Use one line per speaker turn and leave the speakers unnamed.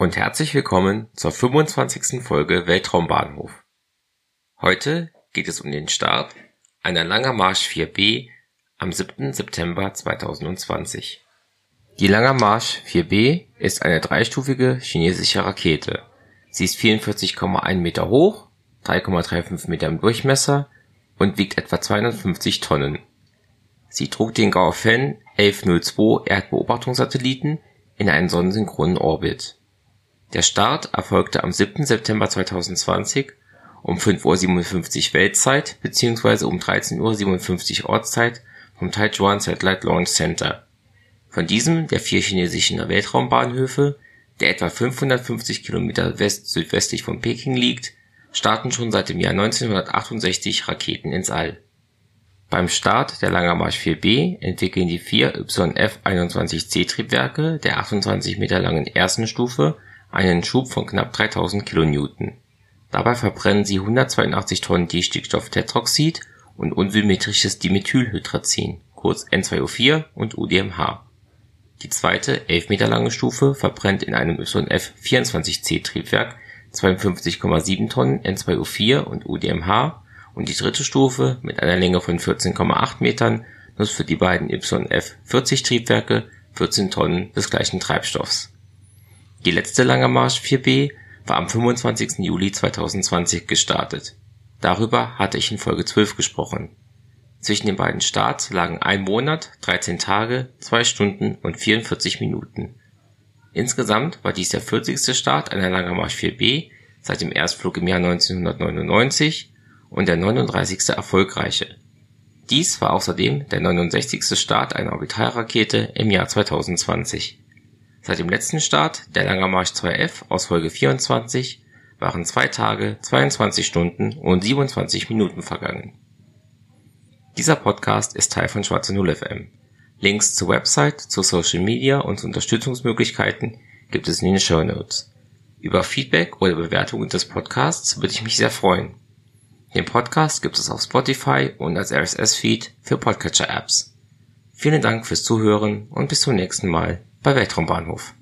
Und herzlich willkommen zur 25. Folge Weltraumbahnhof. Heute geht es um den Start einer Langer Marsch 4B am 7. September 2020. Die Langer Marsch 4B ist eine dreistufige chinesische Rakete. Sie ist 44,1 Meter hoch, 3,35 Meter im Durchmesser und wiegt etwa 250 Tonnen. Sie trug den Gaofen 1102 Erdbeobachtungssatelliten in einen sonnensynchronen Orbit. Der Start erfolgte am 7. September 2020 um 5:57 Uhr Weltzeit bzw. um 13:57 Uhr Ortszeit vom Taichuan Satellite Launch Center. Von diesem der vier chinesischen Weltraumbahnhöfe, der etwa 550 Kilometer west-südwestlich von Peking liegt, starten schon seit dem Jahr 1968 Raketen ins All beim Start der Langer Marsch 4B entwickeln die vier YF-21C-Triebwerke der 28 Meter langen ersten Stufe einen Schub von knapp 3000 kN. Dabei verbrennen sie 182 Tonnen Distickstofftetroxid und unsymmetrisches Dimethylhydrazin kurz N2O4 und UDMH. Die zweite, 11 Meter lange Stufe verbrennt in einem YF-24C-Triebwerk 52,7 Tonnen N2O4 und UDMH und die dritte Stufe mit einer Länge von 14,8 Metern nutzt für die beiden YF-40-Triebwerke 14 Tonnen des gleichen Treibstoffs. Die letzte Lange Marsch 4B war am 25. Juli 2020 gestartet. Darüber hatte ich in Folge 12 gesprochen. Zwischen den beiden Starts lagen ein Monat, 13 Tage, 2 Stunden und 44 Minuten. Insgesamt war dies der 40. Start einer Langer Marsch 4B seit dem Erstflug im Jahr 1999 und der 39. erfolgreiche. Dies war außerdem der 69. Start einer Orbitalrakete im Jahr 2020. Seit dem letzten Start, der Langer Marsch 2F aus Folge 24, waren zwei Tage, 22 Stunden und 27 Minuten vergangen. Dieser Podcast ist Teil von Schwarze Null FM. Links zur Website, zu Social Media und zu Unterstützungsmöglichkeiten gibt es in den Show Notes. Über Feedback oder Bewertungen des Podcasts würde ich mich sehr freuen. Den Podcast gibt es auf Spotify und als RSS-Feed für Podcatcher-Apps. Vielen Dank fürs Zuhören und bis zum nächsten Mal bei Weltraumbahnhof.